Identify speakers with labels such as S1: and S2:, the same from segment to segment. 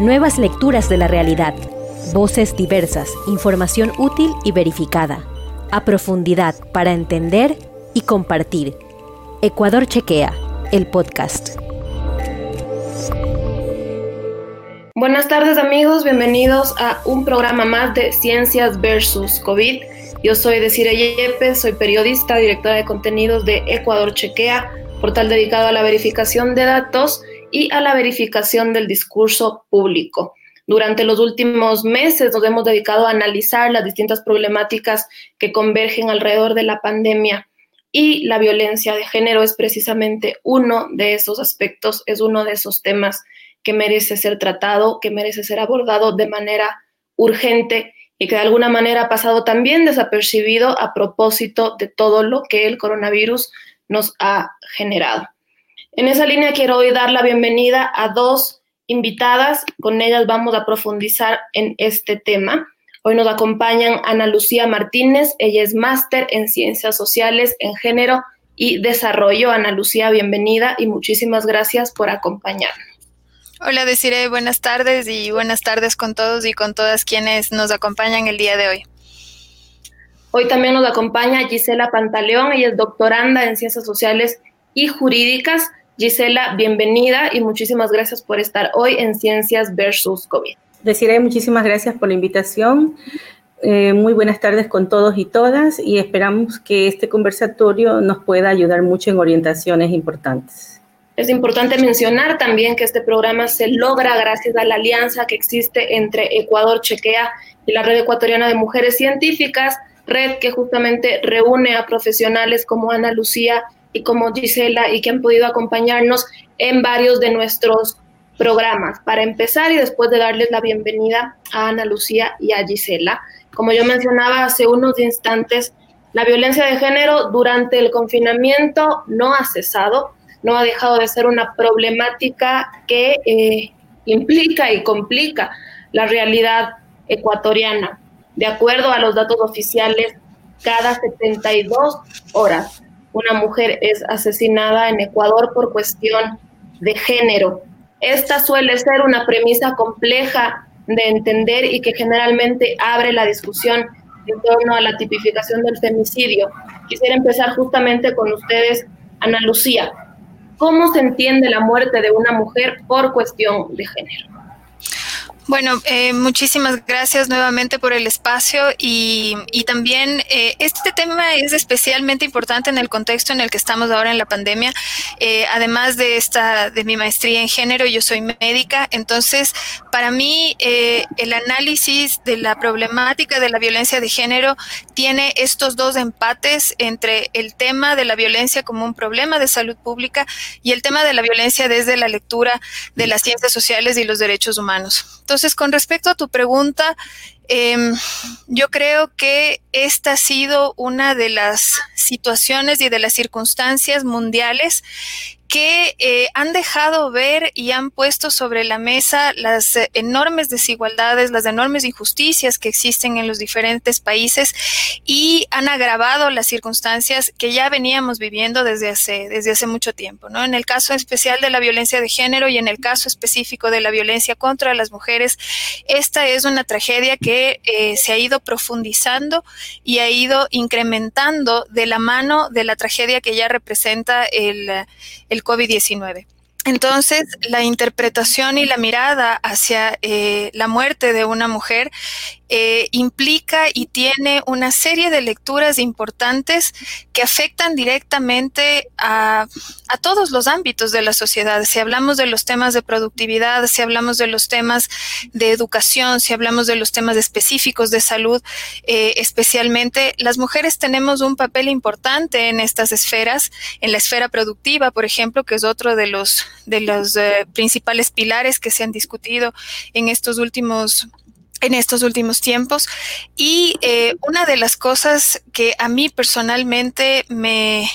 S1: Nuevas lecturas de la realidad. Voces diversas, información útil y verificada. A profundidad para entender y compartir. Ecuador Chequea, el podcast.
S2: Buenas tardes amigos, bienvenidos a un programa más de Ciencias versus COVID. Yo soy Desiree Yepes, soy periodista, directora de contenidos de Ecuador Chequea, portal dedicado a la verificación de datos y a la verificación del discurso público. Durante los últimos meses nos hemos dedicado a analizar las distintas problemáticas que convergen alrededor de la pandemia y la violencia de género es precisamente uno de esos aspectos, es uno de esos temas que merece ser tratado, que merece ser abordado de manera urgente y que de alguna manera ha pasado también desapercibido a propósito de todo lo que el coronavirus nos ha generado. En esa línea quiero hoy dar la bienvenida a dos invitadas, con ellas vamos a profundizar en este tema. Hoy nos acompañan Ana Lucía Martínez, ella es máster en Ciencias Sociales, en Género y Desarrollo. Ana Lucía, bienvenida y muchísimas gracias por acompañarnos.
S3: Hola, deciré buenas tardes y buenas tardes con todos y con todas quienes nos acompañan el día de hoy.
S2: Hoy también nos acompaña Gisela Pantaleón, ella es doctoranda en Ciencias Sociales y Jurídicas. Gisela, bienvenida y muchísimas gracias por estar hoy en Ciencias versus COVID.
S4: Deciré muchísimas gracias por la invitación. Eh, muy buenas tardes con todos y todas y esperamos que este conversatorio nos pueda ayudar mucho en orientaciones importantes.
S2: Es importante mencionar también que este programa se logra gracias a la alianza que existe entre Ecuador Chequea y la Red Ecuatoriana de Mujeres Científicas, red que justamente reúne a profesionales como Ana Lucía y como Gisela y que han podido acompañarnos en varios de nuestros programas. Para empezar y después de darles la bienvenida a Ana Lucía y a Gisela, como yo mencionaba hace unos instantes, la violencia de género durante el confinamiento no ha cesado, no ha dejado de ser una problemática que eh, implica y complica la realidad ecuatoriana. De acuerdo a los datos oficiales, cada 72 horas una mujer es asesinada en Ecuador por cuestión de género. Esta suele ser una premisa compleja de entender y que generalmente abre la discusión en torno a la tipificación del femicidio. Quisiera empezar justamente con ustedes, Ana Lucía. ¿Cómo se entiende la muerte de una mujer por cuestión de género?
S3: Bueno, eh, muchísimas gracias nuevamente por el espacio y, también eh, este tema es especialmente importante en el contexto en el que estamos ahora en la pandemia. Eh, además de esta, de mi maestría en género, yo soy médica, entonces para mí el análisis de la problemática de la violencia de género tiene estos dos empates entre el tema de la violencia como un problema de salud pública y el tema de la violencia desde la lectura de las ciencias sociales y los derechos humanos. Entonces, con respecto a tu pregunta, em, yo creo que esta ha sido una de las situaciones y de las circunstancias mundiales que eh, han dejado ver y han puesto sobre la mesa las enormes desigualdades, las enormes injusticias que existen en los diferentes países y han agravado las circunstancias que ya veníamos viviendo desde hace, desde hace mucho tiempo. ¿no? En el caso especial de la violencia de género y en el caso específico de la violencia contra las mujeres, esta es una tragedia que eh, se ha ido profundizando y ha ido incrementando de la mano de la tragedia que ya representa el, el COVID-19. Entonces, la interpretación y la mirada hacia eh, la muerte de una mujer eh, implica y tiene una serie de lecturas importantes que afectan directamente a, a, todos los ámbitos de la sociedad. Si hablamos de los temas de productividad, si hablamos de los temas de educación, si hablamos de los temas específicos de salud, eh, especialmente las mujeres tenemos un papel importante en estas esferas, en la esfera productiva, por ejemplo, que es otro de los, de los eh, principales pilares que se han discutido en estos últimos en estos últimos tiempos. Y eh, una de las cosas que a mí personalmente me,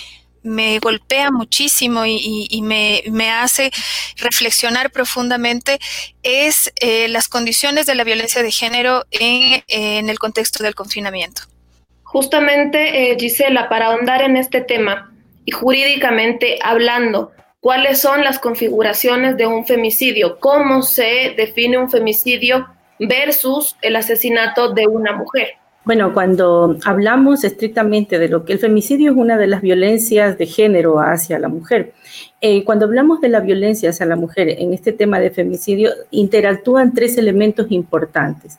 S3: me golpea muchísimo y, me, hace reflexionar profundamente es eh, las condiciones de la violencia de género en, en el contexto del confinamiento.
S2: Justamente, eh, Gisela, para ahondar en este tema y jurídicamente hablando, cuáles son las configuraciones de un femicidio, cómo se define un femicidio versus el asesinato de una mujer.
S4: Bueno, cuando hablamos estrictamente de lo que el femicidio es una de las violencias de género hacia la mujer, eh, cuando hablamos de la violencia hacia la mujer en este tema de femicidio, interactúan tres elementos importantes.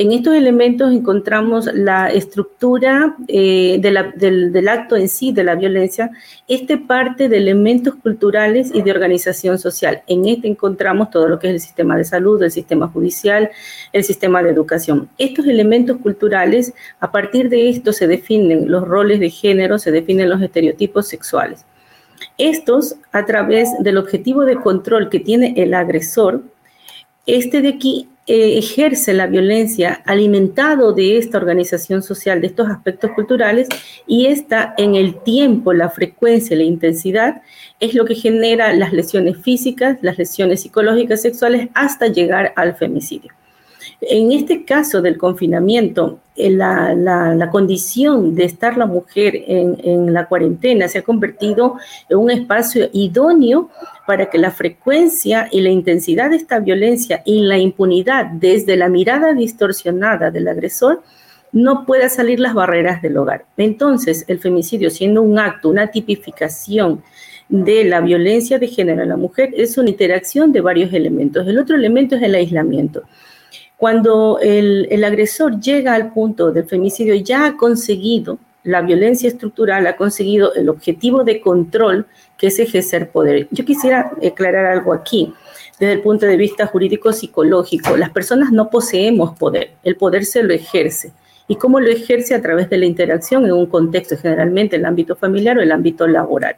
S4: En estos elementos encontramos la estructura eh, del, acto en sí, de la violencia. Este parte de elementos culturales y de organización social. En este encontramos todo lo que es el sistema de salud, el sistema judicial, el sistema de educación. Estos elementos culturales, a partir de esto se definen los roles de género, se definen los estereotipos sexuales. Estos, a través del objetivo de control que tiene el agresor, este de aquí eh, ejerce la violencia alimentado de esta organización social, de estos aspectos culturales, y esta en el tiempo, la frecuencia, la intensidad, es lo que genera las lesiones físicas, las lesiones psicológicas, sexuales, hasta llegar al femicidio. En este caso del confinamiento, eh, la, condición de estar la mujer en, la cuarentena se ha convertido en un espacio idóneo para que la frecuencia y la intensidad de esta violencia y la impunidad desde la mirada distorsionada del agresor no pueda salir las barreras del hogar. Entonces, el femicidio siendo un acto, una tipificación de la violencia de género en la mujer, es una interacción de varios elementos. El otro elemento es el aislamiento. Cuando el, agresor llega al punto del femicidio, ya ha conseguido la violencia estructural, ha conseguido el objetivo de control que es ejercer poder. Yo quisiera aclarar algo aquí. Desde el punto de vista jurídico-psicológico, las personas no poseemos poder, el poder se lo ejerce. ¿Y cómo lo ejerce? A través de la interacción en un contexto, generalmente el ámbito familiar o el ámbito laboral.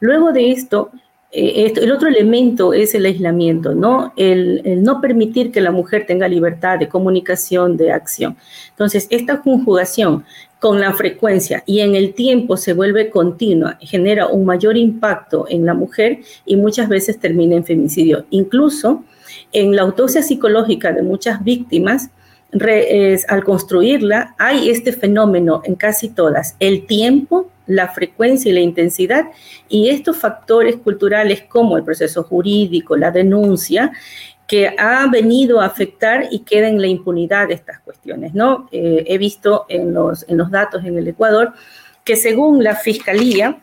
S4: Luego de esto, el otro elemento es el aislamiento, ¿no? El, no permitir que la mujer tenga libertad de comunicación, de acción. Entonces, esta conjugación con la frecuencia y en el tiempo se vuelve continua, genera un mayor impacto en la mujer y muchas veces termina en femicidio. Incluso en la autopsia psicológica de muchas víctimas, al construirla, hay este fenómeno en casi todas, el tiempo la frecuencia y la intensidad y estos factores culturales como el proceso jurídico, la denuncia, que ha venido a afectar y queda en la impunidad de estas cuestiones. ¿no? Eh, he visto en los, en los datos en el Ecuador que según la Fiscalía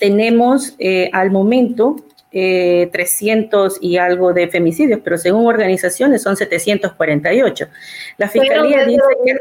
S4: tenemos eh, al momento 300 eh, y algo de femicidios, pero según organizaciones son 748. La Fiscalía dice que...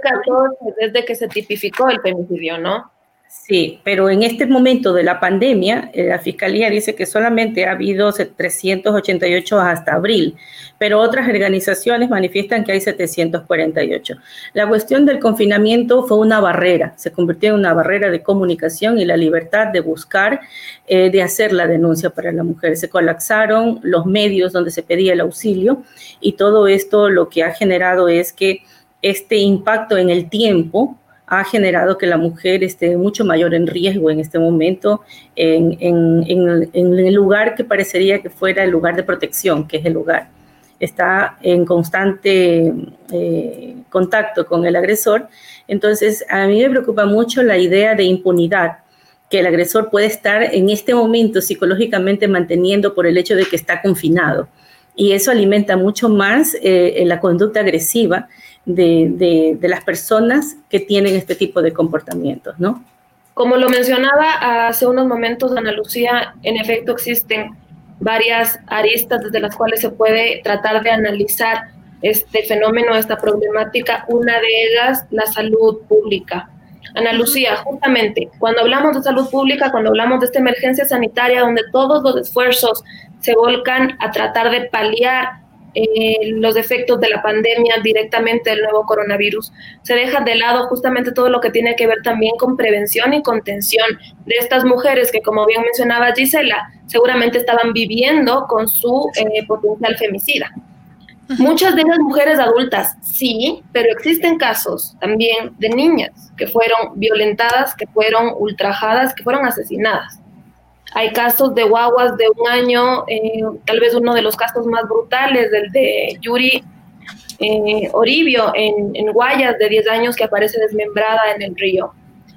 S2: Desde que se tipificó el femicidio, ¿no?
S4: Sí, pero en este momento de la pandemia, eh, la Fiscalía dice que solamente ha habido 388 hasta abril, pero otras organizaciones manifiestan que hay 748. La cuestión del confinamiento fue una barrera, se convirtió en una barrera de comunicación y la libertad de buscar, eh, de hacer la denuncia para la mujer. Se colapsaron los medios donde se pedía el auxilio y todo esto lo que ha generado es que este impacto en el tiempo ha generado que la mujer esté mucho mayor en riesgo en este momento en, el lugar que parecería que fuera el lugar de protección, que es el lugar. Está en constante eh, contacto con el agresor. Entonces, a mí me preocupa mucho la idea de impunidad que el agresor puede estar en este momento psicológicamente manteniendo por el hecho de que está confinado. Y eso alimenta mucho más eh, la conducta agresiva de, las personas que tienen este tipo de comportamientos, ¿no?
S2: Como lo mencionaba hace unos momentos Ana Lucía, en efecto existen varias aristas desde las cuales se puede tratar de analizar este fenómeno, esta problemática. Una de ellas, la salud pública. Ana Lucía, justamente, cuando hablamos de salud pública, cuando hablamos de esta emergencia sanitaria, donde todos los esfuerzos se volcan a tratar de paliar eh, los efectos de la pandemia directamente del nuevo coronavirus. Se deja de lado justamente todo lo que tiene que ver también con prevención y contención de estas mujeres que, como bien mencionaba Gisela, seguramente estaban viviendo con su eh, potencial femicida. Muchas de ellas mujeres adultas, sí, pero existen casos también de niñas que fueron violentadas, que fueron ultrajadas, que fueron asesinadas. Hay casos de guaguas de un año, eh, tal vez uno de los casos más brutales, del de Yuri eh, Oribio en, Guayas, de 10 años, que aparece desmembrada en el río.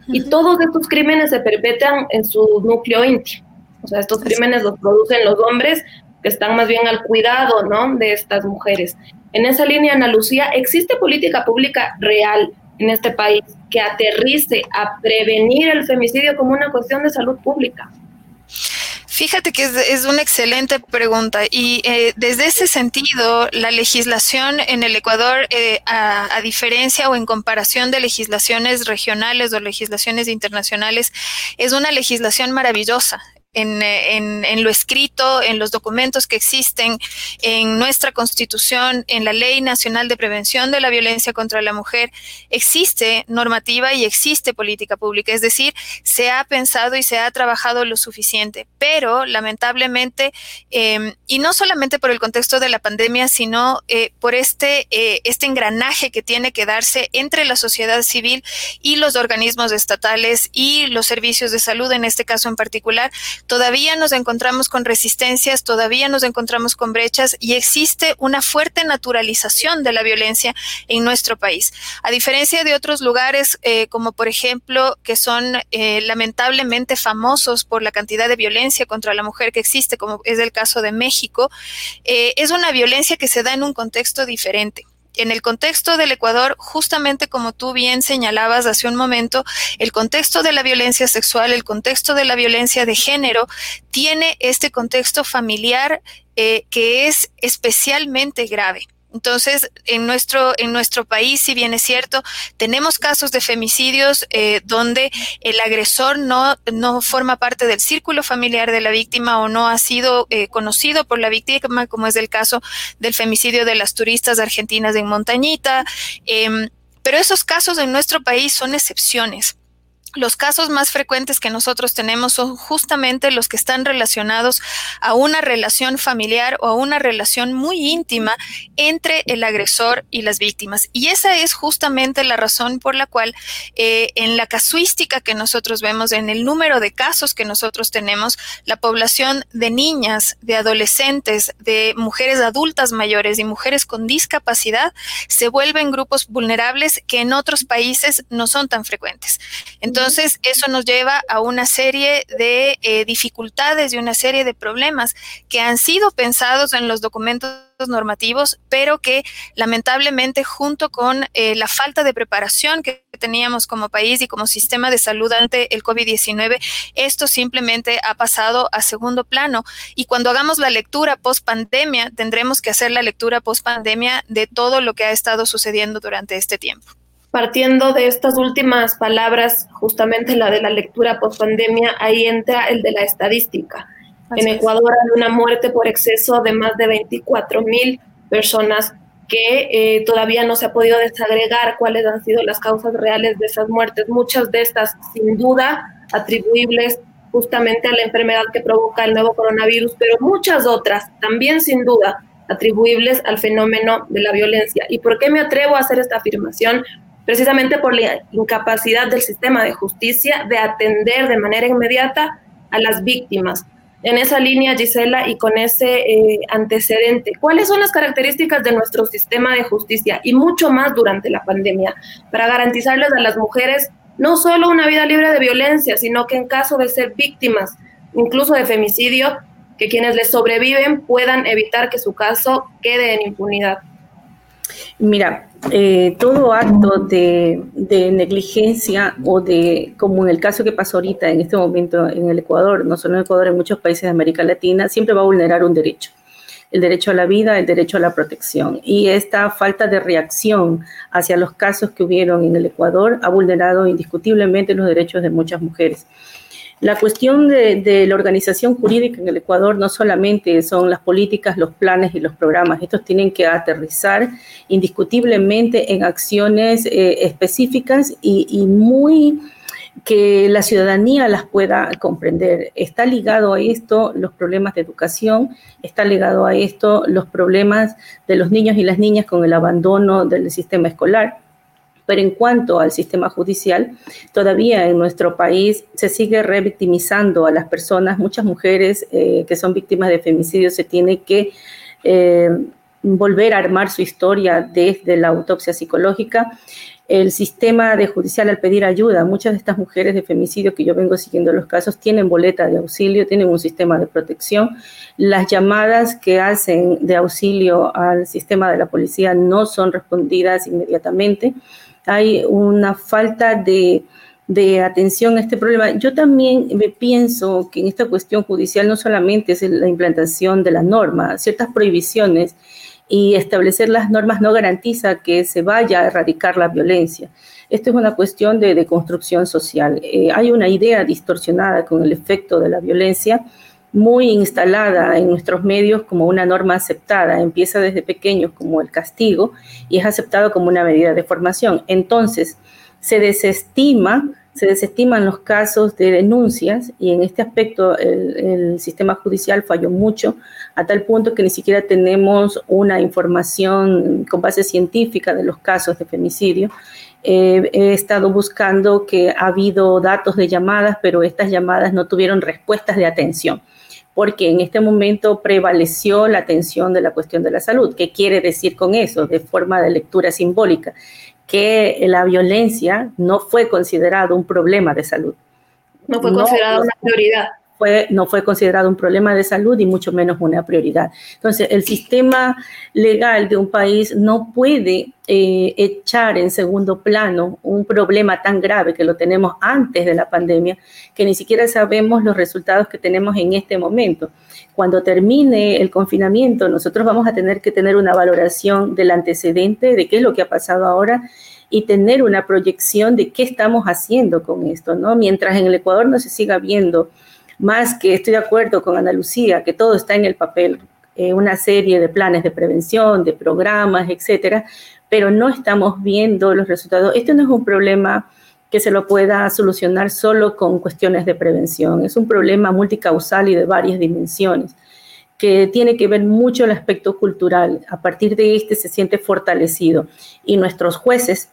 S2: Y todos estos crímenes se perpetran en su núcleo íntimo. O sea, estos crímenes los producen los hombres que están más bien al cuidado, ¿no? De estas mujeres. En esa línea, Ana Lucía, ¿existe política pública real en este país que aterrice a prevenir el femicidio como una cuestión de salud pública?
S3: Fíjate que es, una excelente pregunta y eh, desde ese sentido la legislación en el Ecuador, eh, a, diferencia o en comparación de legislaciones regionales o legislaciones internacionales, es una legislación maravillosa. Eh, en, lo escrito, en los documentos que existen, en nuestra constitución, en la Ley Nacional de Prevención de la Violencia contra la Mujer, existe normativa y existe política pública. Es decir, se ha pensado y se ha trabajado lo suficiente, pero lamentablemente, em, y no solamente por el contexto de la pandemia, sino eh, por este, eh, este engranaje que tiene que darse entre la sociedad civil y los organismos estatales y los servicios de salud, en este caso en particular, todavía nos encontramos con resistencias, todavía nos encontramos con brechas y existe una fuerte naturalización de la violencia en nuestro país. A diferencia de otros lugares, eh, como por ejemplo, que son eh, lamentablemente famosos por la cantidad de violencia contra la mujer que existe, como es el caso de México, eh, es una violencia que se da en un contexto diferente en el contexto del Ecuador, justamente como tú bien señalabas hace un momento, el contexto de la violencia sexual, el contexto de la violencia de género, tiene este contexto familiar eh, que es especialmente grave. Entonces, en nuestro, en nuestro país, si bien es cierto, tenemos casos de femicidios eh, donde el agresor no, no forma parte del círculo familiar de la víctima o no ha sido eh, conocido por la víctima, como es el caso del femicidio de las turistas argentinas en Montañita. Em, pero esos casos en nuestro país son excepciones. Los casos más frecuentes que nosotros tenemos son justamente los que están relacionados a una relación familiar o a una relación muy íntima entre el agresor y las víctimas. Y esa es justamente la razón por la cual eh, en la casuística que nosotros vemos, en el número de casos que nosotros tenemos, la población de niñas, de adolescentes, de mujeres adultas mayores y mujeres con discapacidad se vuelven grupos vulnerables que en otros países no son tan frecuentes. Entonces, entonces, eso nos lleva a una serie de eh, dificultades y una serie de problemas que han sido pensados en los documentos normativos, pero que lamentablemente junto con eh, la falta de preparación que teníamos como país y como sistema de salud ante el COVID-19, esto simplemente ha pasado a segundo plano. Y cuando hagamos la lectura post pandemia, tendremos que hacer la lectura post pandemia de todo lo que ha estado sucediendo durante este tiempo.
S2: Partiendo de estas últimas palabras, justamente la de la lectura post pandemia, ahí entra el de la estadística. en Ecuador hay una muerte por exceso de más de 24 mil personas que eh, todavía no se ha podido desagregar cuáles han sido las causas reales de esas muertes. Muchas de estas, sin duda, atribuibles justamente a la enfermedad que provoca el nuevo coronavirus, pero muchas otras también, sin duda, atribuibles al fenómeno de la violencia. ¿Y por qué me atrevo a hacer esta afirmación? Precisamente por la incapacidad del sistema de justicia de atender de manera inmediata a las víctimas. En esa línea, Gisela, y con ese eh, antecedente, ¿cuáles son las características de nuestro sistema de justicia y mucho más durante la pandemia para garantizarles a las mujeres no solo una vida libre de violencia, sino que en caso de ser víctimas, incluso de femicidio, que quienes les sobreviven puedan evitar que su caso quede en impunidad?
S4: Mira, eh, todo acto de, negligencia o de, como en el caso que pasó ahorita en este momento en el Ecuador, no solo en Ecuador, en muchos países de América Latina, siempre va a vulnerar un derecho. El derecho a la vida, el derecho a la protección. Y esta falta de reacción hacia los casos que hubieron en el Ecuador ha vulnerado indiscutiblemente los derechos de muchas mujeres. La cuestión de, la organización jurídica en el Ecuador no solamente son las políticas, los planes y los programas, estos tienen que aterrizar indiscutiblemente en acciones eh, específicas y, muy que la ciudadanía las pueda comprender. Está ligado a esto los problemas de educación, está ligado a esto los problemas de los niños y las niñas con el abandono del sistema escolar pero en cuanto al sistema judicial, todavía en nuestro país se sigue revictimizando a las personas. Muchas mujeres eh, que son víctimas de femicidio se tienen que eh, volver a armar su historia desde la autopsia psicológica. el sistema judicial al pedir ayuda. Muchas de estas mujeres de femicidio que yo vengo siguiendo los casos tienen boleta de auxilio, tienen un sistema de protección. Las llamadas que hacen de auxilio al sistema de la policía no son respondidas inmediatamente. Hay una falta de, de atención a este problema. Yo también me pienso que en esta cuestión judicial no solamente es la implantación de la norma, ciertas prohibiciones y establecer las normas no garantiza que se vaya a erradicar la violencia. Esto es una cuestión de, construcción social. Eh, hay una idea distorsionada con el efecto de la violencia muy instalada en nuestros medios como una norma aceptada. Empieza desde pequeños como el castigo y es aceptado como una medida de formación. Entonces, se desestima se desestiman los casos de denuncias y en este aspecto el, sistema judicial falló mucho a tal punto que ni siquiera tenemos una información con base científica de los casos de femicidio. Eh, he estado buscando que ha habido datos de llamadas, pero estas llamadas no tuvieron respuestas de atención porque en este momento prevaleció la atención de la cuestión de la salud. ¿Qué quiere decir con eso? De forma de lectura simbólica que la violencia no fue considerado un problema de salud.
S2: No fue considerado una prioridad.
S4: No fue considerado un problema de salud y mucho menos una prioridad. Entonces, el sistema legal de un país no puede eh, echar en segundo plano un problema tan grave que lo tenemos antes de la pandemia, que ni siquiera sabemos los resultados que tenemos en este momento cuando termine el confinamiento, nosotros vamos a tener que tener una valoración del antecedente, de qué es lo que ha pasado ahora y tener una proyección de qué estamos haciendo con esto, ¿no? Mientras en el Ecuador no se siga viendo más que estoy de acuerdo con Ana Lucía, que todo está en el papel, eh, una serie de planes de prevención, de programas, etcétera, pero no estamos viendo los resultados. Esto no es un problema que se lo pueda solucionar solo con cuestiones de prevención. Es un problema multicausal y de varias dimensiones que tiene que ver mucho el aspecto cultural. A partir de este se siente fortalecido y nuestros jueces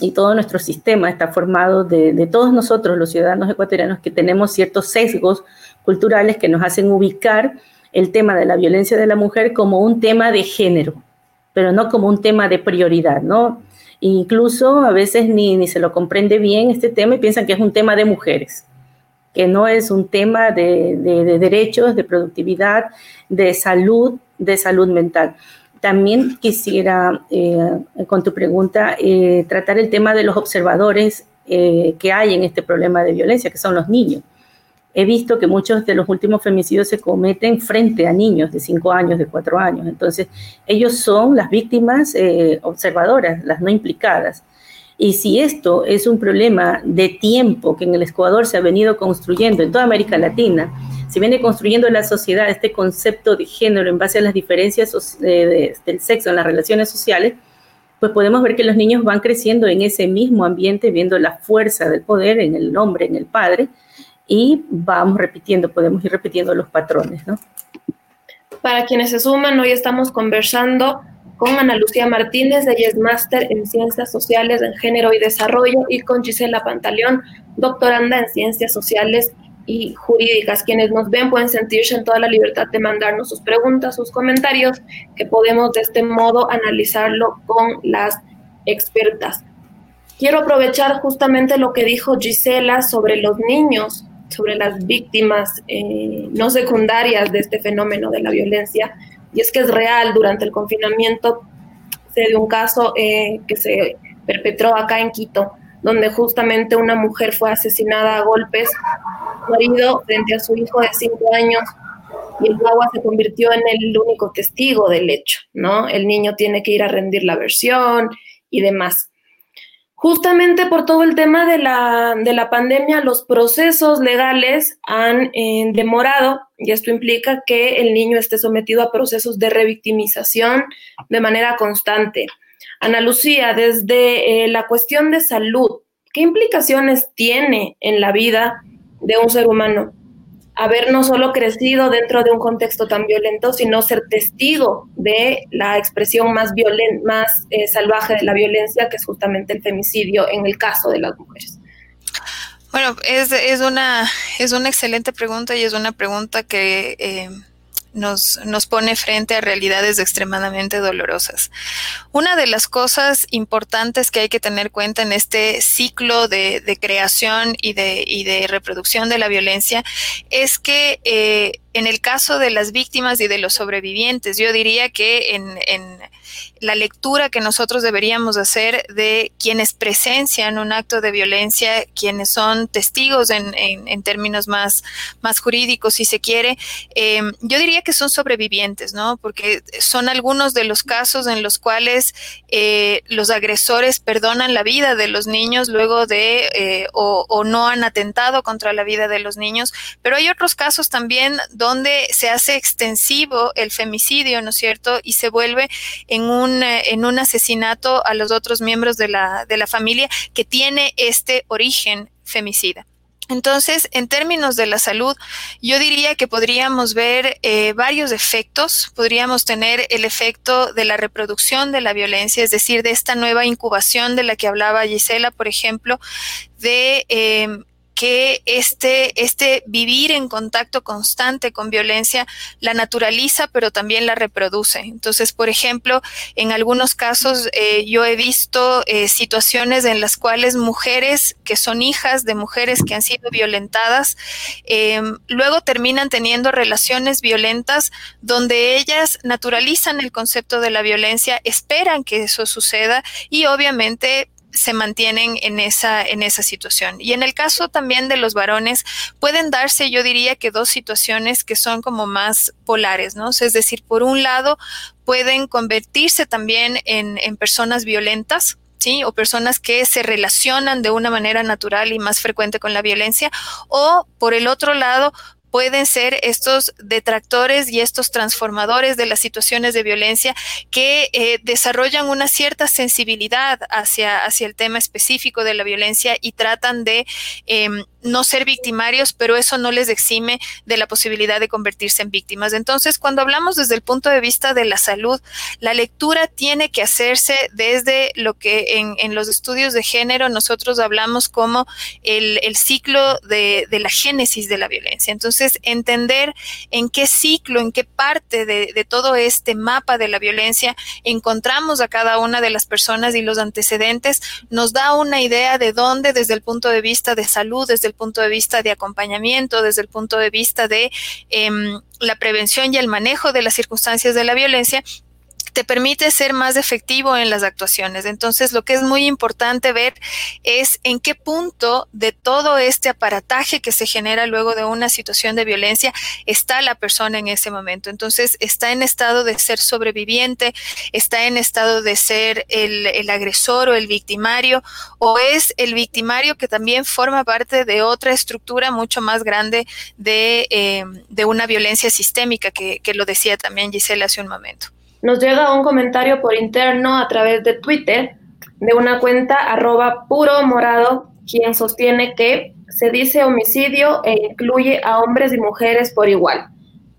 S4: y todo nuestro sistema está formado de, todos nosotros, los ciudadanos ecuatorianos, que tenemos ciertos sesgos culturales que nos hacen ubicar el tema de la violencia de la mujer como un tema de género, pero no como un tema de prioridad, ¿no? Incluso a veces ni, ni se lo comprende bien este tema y piensan que es un tema de mujeres, que no es un tema de, derechos, de productividad, de salud, de salud mental. También quisiera, eh, con tu pregunta, eh, tratar el tema de los observadores eh, que hay en este problema de violencia, que son los niños he visto que muchos de los últimos femicidios se cometen frente a niños de 5 años, de 4 años. Entonces, ellos son las víctimas observadoras, las no implicadas. Y si esto es un problema de tiempo que en el Ecuador se ha venido construyendo, en toda América Latina, se viene construyendo en la sociedad este concepto de género en base a las diferencias eh, del sexo en las relaciones sociales, pues podemos ver que los niños van creciendo en ese mismo ambiente, viendo la fuerza del poder en el hombre, en el padre, y vamos repitiendo, podemos ir repitiendo los patrones.
S2: Para quienes se suman, hoy estamos conversando con Ana Lucía Martínez, de es Master en Ciencias Sociales en Género y Desarrollo, y con Gisela Pantaleón, doctoranda en Ciencias Sociales y Jurídicas. Quienes nos ven pueden sentirse en toda la libertad de mandarnos sus preguntas, sus comentarios, que podemos de este modo analizarlo con las expertas. Quiero aprovechar justamente lo que dijo Gisela sobre los niños sobre las víctimas eh, no secundarias de este fenómeno de la violencia. Y es que es real, durante el confinamiento se dio un caso eh, que se perpetró acá en Quito, donde justamente una mujer fue asesinada a golpes, marido frente a su hijo de cinco años, y el agua se convirtió en el único testigo del hecho, ¿no? El niño tiene que ir a rendir la versión y demás. Justamente por todo el tema de la, de la pandemia, los procesos legales han eh, demorado y esto implica que el niño esté sometido a procesos de revictimización de manera constante. Ana Lucía, desde eh, la cuestión de salud, ¿qué implicaciones tiene en la vida de un ser humano? haber no solo crecido dentro de un contexto tan violento, sino ser testigo de la expresión más, violenta, más eh, salvaje de la violencia, que es justamente el femicidio en el caso de las mujeres.
S3: Bueno, es, es, una, es una excelente pregunta y es una pregunta que, eh, nos, nos pone frente a realidades extremadamente dolorosas. Una de las cosas importantes que hay que tener cuenta en este ciclo de, creación y de, y de reproducción de la violencia es que eh, en el caso de las víctimas y de los sobrevivientes, yo diría que en, en la lectura que nosotros deberíamos hacer de quienes presencian un acto de violencia, quienes son testigos en, en, términos más, más jurídicos, si se quiere, em, yo diría que son sobrevivientes, ¿no? Porque son algunos de los casos en los cuales eh, los agresores perdonan la vida de los niños luego de eh, o, o no han atentado contra la vida de los niños, pero hay otros casos también donde se hace extensivo el femicidio, ¿no es cierto? Y se vuelve en un, eh, en un asesinato a los otros miembros de la, de la familia que tiene este origen femicida. Entonces, en términos de la salud, yo diría que podríamos ver eh, varios efectos. Podríamos tener el efecto de la reproducción de la violencia, es decir, de esta nueva incubación de la que hablaba Gisela, por ejemplo, de eh, que este, este vivir en contacto constante con violencia la naturaliza, pero también la reproduce. Entonces, por ejemplo, en algunos casos eh, yo he visto eh, situaciones en las cuales mujeres que son hijas de mujeres que han sido violentadas, em, luego terminan teniendo relaciones violentas donde ellas naturalizan el concepto de la violencia, esperan que eso suceda y obviamente se mantienen en esa, en esa situación. Y en el caso también de los varones, pueden darse, yo diría que dos situaciones que son como más polares, ¿no? Es decir, por un lado, pueden convertirse también en, en personas violentas, ¿Sí? o personas que se relacionan de una manera natural y más frecuente con la violencia, o por el otro lado, pueden ser estos detractores y estos transformadores de las situaciones de violencia que eh, desarrollan una cierta sensibilidad hacia, hacia el tema específico de la violencia y tratan de em, no ser victimarios, pero eso no les exime de la posibilidad de convertirse en víctimas. Entonces, cuando hablamos desde el punto de vista de la salud, la lectura tiene que hacerse desde lo que en, los estudios de género nosotros hablamos como el, ciclo de, la génesis de la violencia. Entonces, entender en qué ciclo, en qué parte de, de todo este mapa de la violencia encontramos a cada una de las personas y los antecedentes, nos da una idea de dónde desde el punto de vista de salud, desde punto de vista de acompañamiento, desde el punto de vista de em, la prevención y el manejo de las circunstancias de la violencia, te permite ser más efectivo en las actuaciones. Entonces, lo que es muy importante ver es en qué punto de todo este aparataje que se genera luego de una situación de violencia está la persona en ese momento. Entonces, está en estado de ser sobreviviente, está en estado de ser el, agresor o el victimario, o es el victimario que también forma parte de otra estructura mucho más grande de, eh, una violencia sistémica, que, que lo decía también Gisela hace un momento
S2: nos llega un comentario por interno a través de Twitter de una cuenta arroba puro morado, quien sostiene que se dice homicidio e incluye a hombres y mujeres por igual.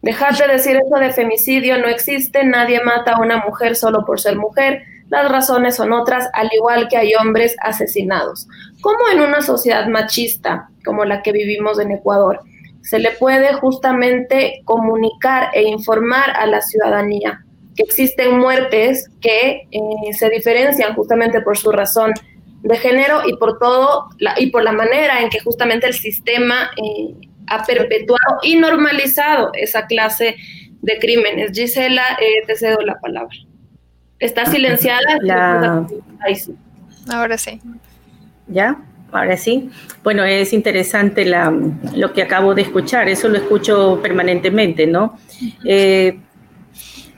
S2: Dejad de decir eso de femicidio, no existe, nadie mata a una mujer solo por ser mujer, las razones son otras, al igual que hay hombres asesinados. ¿Cómo en una sociedad machista como la que vivimos en Ecuador se le puede justamente comunicar e informar a la ciudadanía que existen muertes que eh, se diferencian justamente por su razón de género y por todo la, y por la manera en que justamente el sistema eh, ha perpetuado y normalizado esa clase de crímenes. Gisela, eh, te cedo la palabra. Está silenciada.
S3: Ahora sí.
S4: ¿Ya? Ahora sí. Bueno, es interesante la, lo que acabo de escuchar. Eso lo escucho permanentemente, ¿no?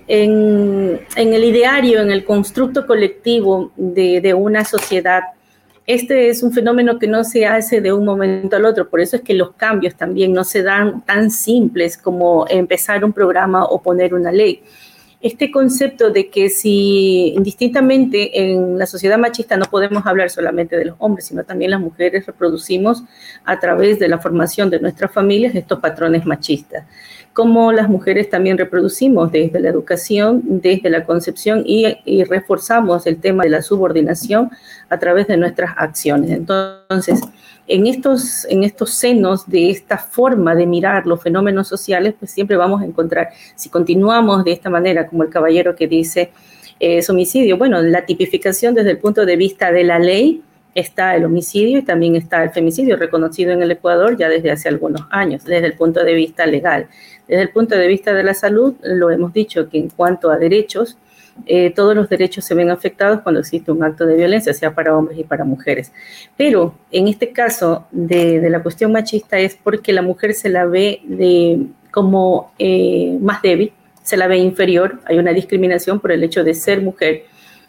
S4: En, el ideario, en el constructo colectivo de, una sociedad, este es un fenómeno que no se hace de un momento al otro, por eso es que los cambios también no se dan tan simples como empezar un programa o poner una ley. Este concepto de que si indistintamente en la sociedad machista no podemos hablar solamente de los hombres, sino también las mujeres reproducimos a través de la formación de nuestras familias estos patrones machistas cómo las mujeres también reproducimos desde la educación, desde la concepción y, reforzamos el tema de la subordinación a través de nuestras acciones. Entonces, en estos, en estos senos de esta forma de mirar los fenómenos sociales, pues siempre vamos a encontrar, si continuamos de esta manera, como el caballero que dice, es homicidio, bueno, la tipificación desde el punto de vista de la ley, está el homicidio y también está el femicidio reconocido en el Ecuador ya desde hace algunos años, desde el punto de vista legal. Desde el punto de vista de la salud, lo hemos dicho que en cuanto a derechos, eh, todos los derechos se ven afectados cuando existe un acto de violencia, sea para hombres y para mujeres. Pero en este caso de, la cuestión machista es porque la mujer se la ve como eh, más débil, se la ve inferior, hay una discriminación por el hecho de ser mujer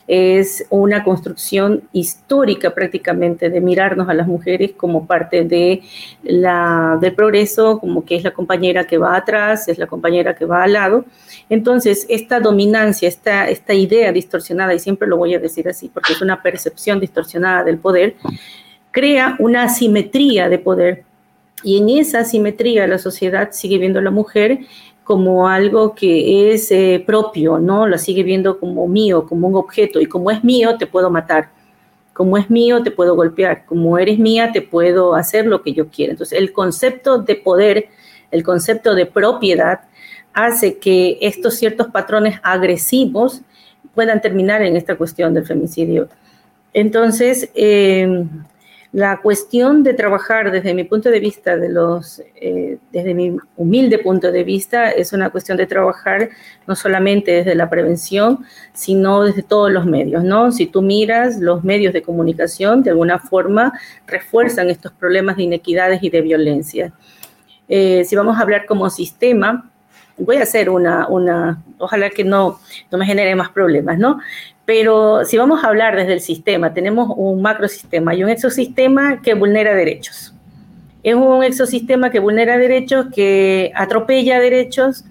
S4: es una construcción histórica prácticamente de mirarnos a las mujeres como parte de la, del progreso, como que es la compañera que va atrás, es la compañera que va al lado. Entonces, esta dominancia, esta, esta idea distorsionada, y siempre lo voy a decir así porque es una percepción distorsionada del poder, crea una asimetría de poder. Y en esa asimetría la sociedad sigue viendo a la mujer como algo que es eh, propio, ¿no? Lo sigue viendo como mío, como un objeto, y como es mío, te puedo matar. Como es mío, te puedo golpear. Como eres mía, te puedo hacer lo que yo quiera. Entonces, el concepto de poder, el concepto de propiedad, hace que estos ciertos patrones agresivos puedan terminar en esta cuestión del femicidio. Entonces, eh, la cuestión de trabajar desde mi punto de vista, de los, eh, desde mi humilde punto de vista, es una cuestión de trabajar no solamente desde la prevención, sino desde todos los medios, ¿no? Si tú miras, los medios de comunicación de alguna forma refuerzan estos problemas de inequidades y de violencia. Eh, si vamos a hablar como sistema, voy a hacer una, una ojalá que no, no me genere más problemas, ¿no? Pero si vamos a hablar desde el sistema, tenemos un macrosistema y un exosistema que vulnera derechos. Es un exosistema que vulnera derechos, que atropella derechos,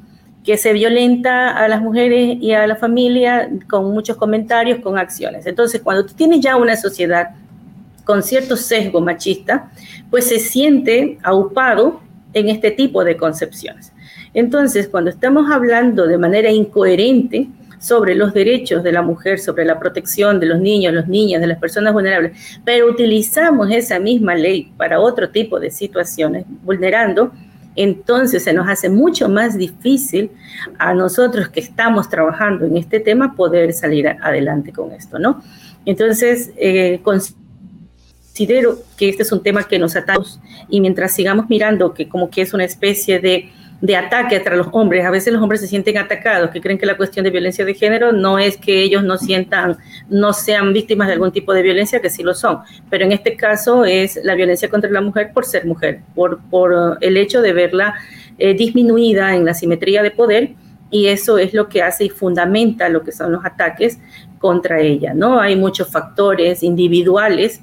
S4: que se violenta a las mujeres y a la familia con muchos comentarios, con acciones. Entonces, cuando tú tienes ya una sociedad con cierto sesgo machista, pues se siente aupado en este tipo de concepciones. Entonces, cuando estamos hablando de manera incoherente, sobre los derechos de la mujer, sobre la protección de los niños, las niñas, de las personas vulnerables, pero utilizamos esa misma ley para otro tipo de situaciones, vulnerando, entonces se nos hace mucho más difícil a nosotros que estamos trabajando en este tema poder salir adelante con esto, ¿no? Entonces, eh, considero que este es un tema que nos ataca y mientras sigamos mirando que como que es una especie de de ataque entre los hombres. A veces los hombres se sienten atacados, que creen que la cuestión de violencia de género no es que ellos no sientan, no sean víctimas de algún tipo de violencia, que sí lo son, pero en este caso es la violencia contra la mujer por ser mujer, por, por el hecho de verla eh, disminuida en la simetría de poder y eso es lo que hace y fundamenta lo que son los ataques contra ella, ¿no? Hay muchos factores individuales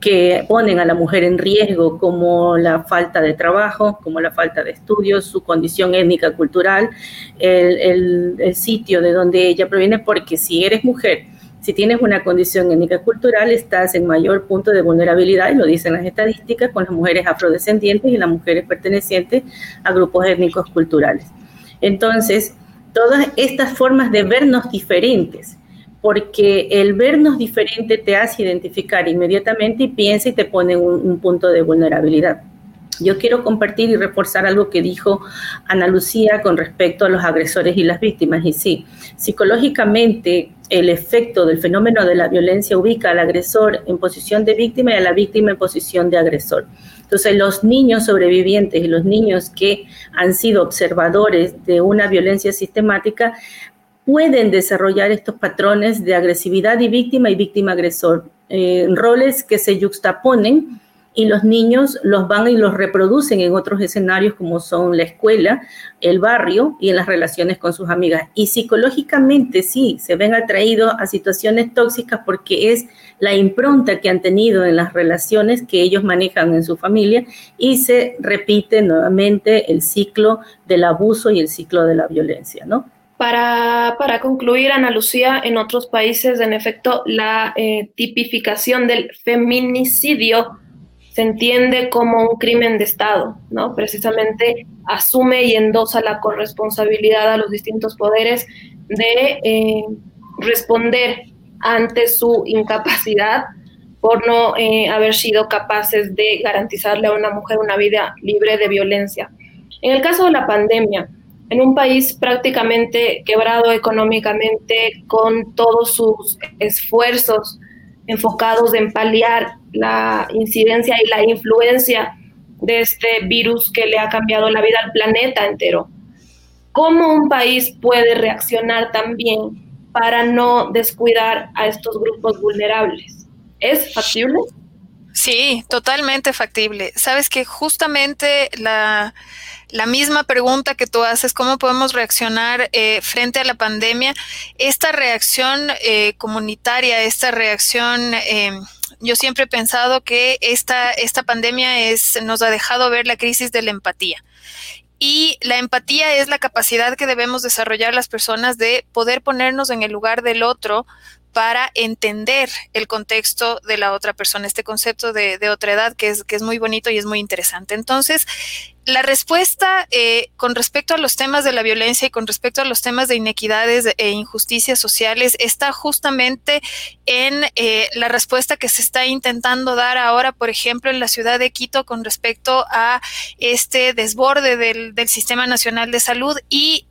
S4: que ponen a la mujer en riesgo, como la falta de trabajo, como la falta de estudios, su condición étnica, cultural, el, sitio de donde ella proviene, porque si eres mujer, si tienes una condición étnica cultural, estás en mayor punto de vulnerabilidad, y lo dicen las estadísticas, con las mujeres afrodescendientes y las mujeres pertenecientes a grupos étnicos culturales. Entonces, todas estas formas de vernos diferentes, porque el vernos diferente te hace identificar inmediatamente y piensa y te pone en un, punto de vulnerabilidad. Yo quiero compartir y reforzar algo que dijo Ana Lucía con respecto a los agresores y las víctimas. Y sí, psicológicamente el efecto del fenómeno de la violencia ubica al agresor en posición de víctima y a la víctima en posición de agresor. Entonces, los niños sobrevivientes y los niños que han sido observadores de una violencia sistemática pueden desarrollar estos patrones de agresividad y víctima y víctima agresor, eh, roles que se yuxtaponen y los niños los van y los reproducen en otros escenarios como son la escuela, el barrio y en las relaciones con sus amigas. Y psicológicamente sí, se ven atraídos a situaciones tóxicas porque es la impronta que han tenido en las relaciones que ellos manejan en su familia y se repite nuevamente el ciclo del abuso y el ciclo de la violencia, ¿no?
S2: Para, para, concluir, Ana Lucía, en otros países, en efecto, la eh, tipificación del feminicidio se entiende como un crimen de Estado, ¿no? Precisamente asume y endosa la corresponsabilidad a los distintos poderes de eh, responder ante su incapacidad por no eh, haber sido capaces de garantizarle a una mujer una vida libre de violencia. En el caso de la pandemia, en un país prácticamente quebrado económicamente, con todos sus esfuerzos enfocados en paliar la incidencia y la influencia de este virus que le ha cambiado la vida al planeta entero. ¿Cómo un país puede reaccionar también para no descuidar a estos grupos vulnerables? ¿Es factible?
S3: Sí, totalmente factible. Sabes que justamente la, la misma pregunta que tú haces, ¿cómo podemos reaccionar eh, frente a la pandemia? Esta reacción eh, comunitaria, esta reacción, em, yo siempre he pensado que esta, esta pandemia es, nos ha dejado ver la crisis de la empatía. Y la empatía es la capacidad que debemos desarrollar las personas de poder ponernos en el lugar del otro para entender el contexto de la otra persona, este concepto de, otra edad que es, que es muy bonito y es muy interesante. Entonces, la respuesta eh, con respecto a los temas de la violencia y con respecto a los temas de inequidades e injusticias sociales está justamente en eh, la respuesta que se está intentando dar ahora, por ejemplo, en la ciudad de Quito con respecto a este desborde del, del Sistema Nacional de Salud y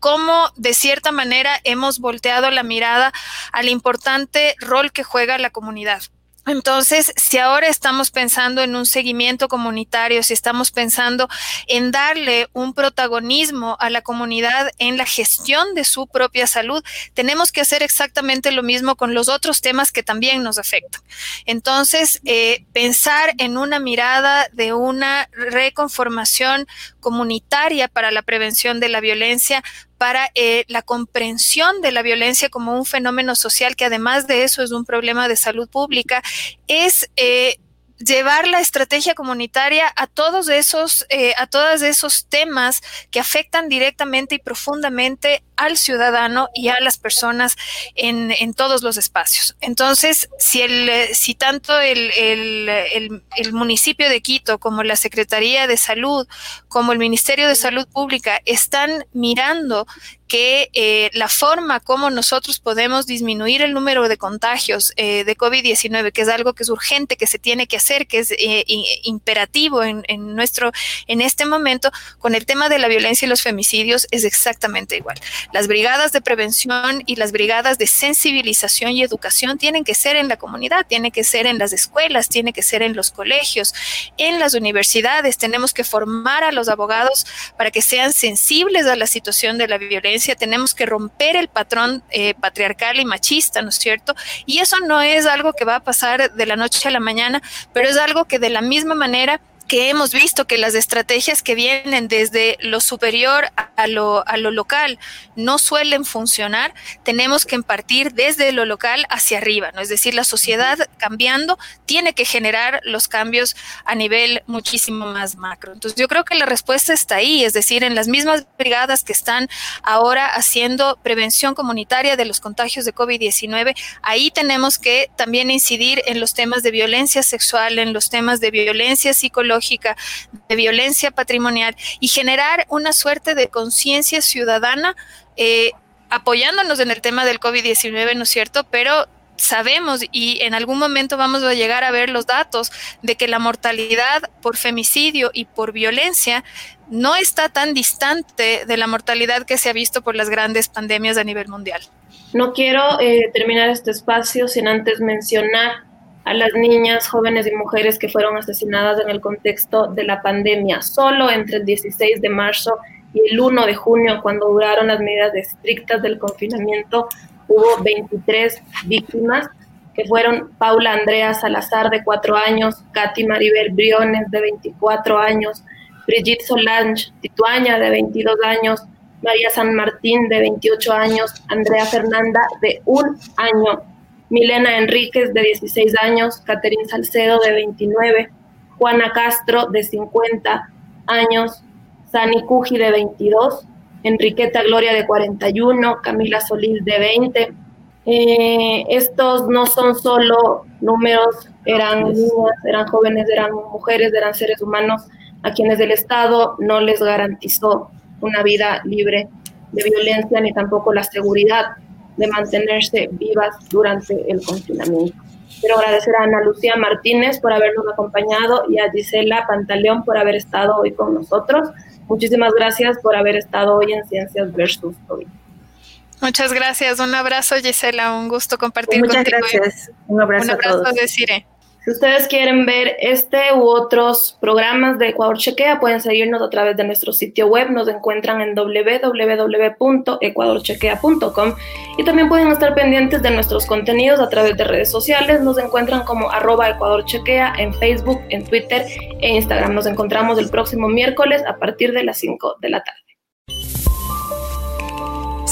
S3: cómo de cierta manera hemos volteado la mirada al importante rol que juega la comunidad. Entonces, si ahora estamos pensando en un seguimiento comunitario, si estamos pensando en darle un protagonismo a la comunidad en la gestión de su propia salud, tenemos que hacer exactamente lo mismo con los otros temas que también nos afectan. Entonces, eh, pensar en una mirada de una reconformación comunitaria para la prevención de la violencia para eh, la comprensión de la violencia como un fenómeno social que además de eso es un problema de salud pública, es eh, llevar la estrategia comunitaria a todos esos, eh, a todos esos temas que afectan directamente y profundamente al ciudadano y a las personas en, en todos los espacios. Entonces, si, el, si tanto el, el, el, municipio de Quito como la Secretaría de Salud, como el Ministerio de Salud Pública están mirando que eh, la forma como nosotros podemos disminuir el número de contagios eh, de COVID-19, que es algo que es urgente, que se tiene que hacer, que es eh, imperativo en, en, nuestro, en este momento, con el tema de la violencia y los femicidios es exactamente igual. Las brigadas de prevención y las brigadas de sensibilización y educación tienen que ser en la comunidad, tiene que ser en las escuelas, tiene que ser en los colegios, en las universidades. Tenemos que formar a los abogados para que sean sensibles a la situación de la violencia. Tenemos que romper el patrón eh, patriarcal y machista, ¿no es cierto? Y eso no es algo que va a pasar de la noche a la mañana, pero es algo que de la misma manera que hemos visto que las estrategias que vienen desde lo superior a lo, a lo local no suelen funcionar, tenemos que partir desde lo local hacia arriba, ¿no? Es decir, la sociedad cambiando tiene que generar los cambios a nivel muchísimo más macro. Entonces, yo creo que la respuesta está ahí, es decir, en las mismas brigadas que están ahora haciendo prevención comunitaria de los contagios de COVID-19, ahí tenemos que también incidir en los temas de violencia sexual, en los temas de violencia psicológica, de violencia patrimonial y generar una suerte de conciencia ciudadana eh, apoyándonos en el tema del COVID-19, ¿no es cierto? Pero sabemos y en algún momento vamos a llegar a ver los datos de que la mortalidad por femicidio y por violencia no está tan distante de la mortalidad que se ha visto por las grandes pandemias a nivel mundial.
S2: No quiero eh, terminar este espacio sin antes mencionar a las niñas, jóvenes y mujeres que fueron asesinadas en el contexto de la pandemia. Solo entre el 16 de marzo y el 1 de junio, cuando duraron las medidas estrictas del confinamiento, hubo 23 víctimas, que fueron Paula Andrea Salazar, de 4 años, Katy Maribel Briones, de 24 años, Brigitte Solange Tituaña, de 22 años, María San Martín, de 28 años, Andrea Fernanda, de un año, Milena Enríquez, de 16 años, Caterín Salcedo, de 29, Juana Castro, de 50 años, Sani Cuji, de 22, Enriqueta Gloria, de 41, Camila Solís, de 20, Eh, estos no son solo números, eran niñas, eran jóvenes, eran mujeres, eran seres humanos a quienes el Estado no les garantizó una vida libre de violencia ni tampoco la seguridad de mantenerse vivas durante el confinamiento. Quiero agradecer a Ana Lucía Martínez por habernos acompañado y a Gisela Pantaleón por haber estado hoy con nosotros. Muchísimas gracias por haber estado hoy en Ciencias versus COVID.
S3: Muchas gracias. Un abrazo, Gisela. Un gusto compartir
S4: Muchas gracias. Un abrazo, Un abrazo a
S3: de Cire.
S2: Si ustedes quieren ver este u otros programas de Ecuador Chequea, pueden seguirnos a través de nuestro sitio web. Nos encuentran en www.ecuadorchequea.com y también pueden estar pendientes de nuestros contenidos a través de redes sociales. Nos encuentran como arroba Ecuador Chequea en Facebook, en Twitter e Instagram. Nos encontramos el próximo miércoles a partir de las 5 de la tarde.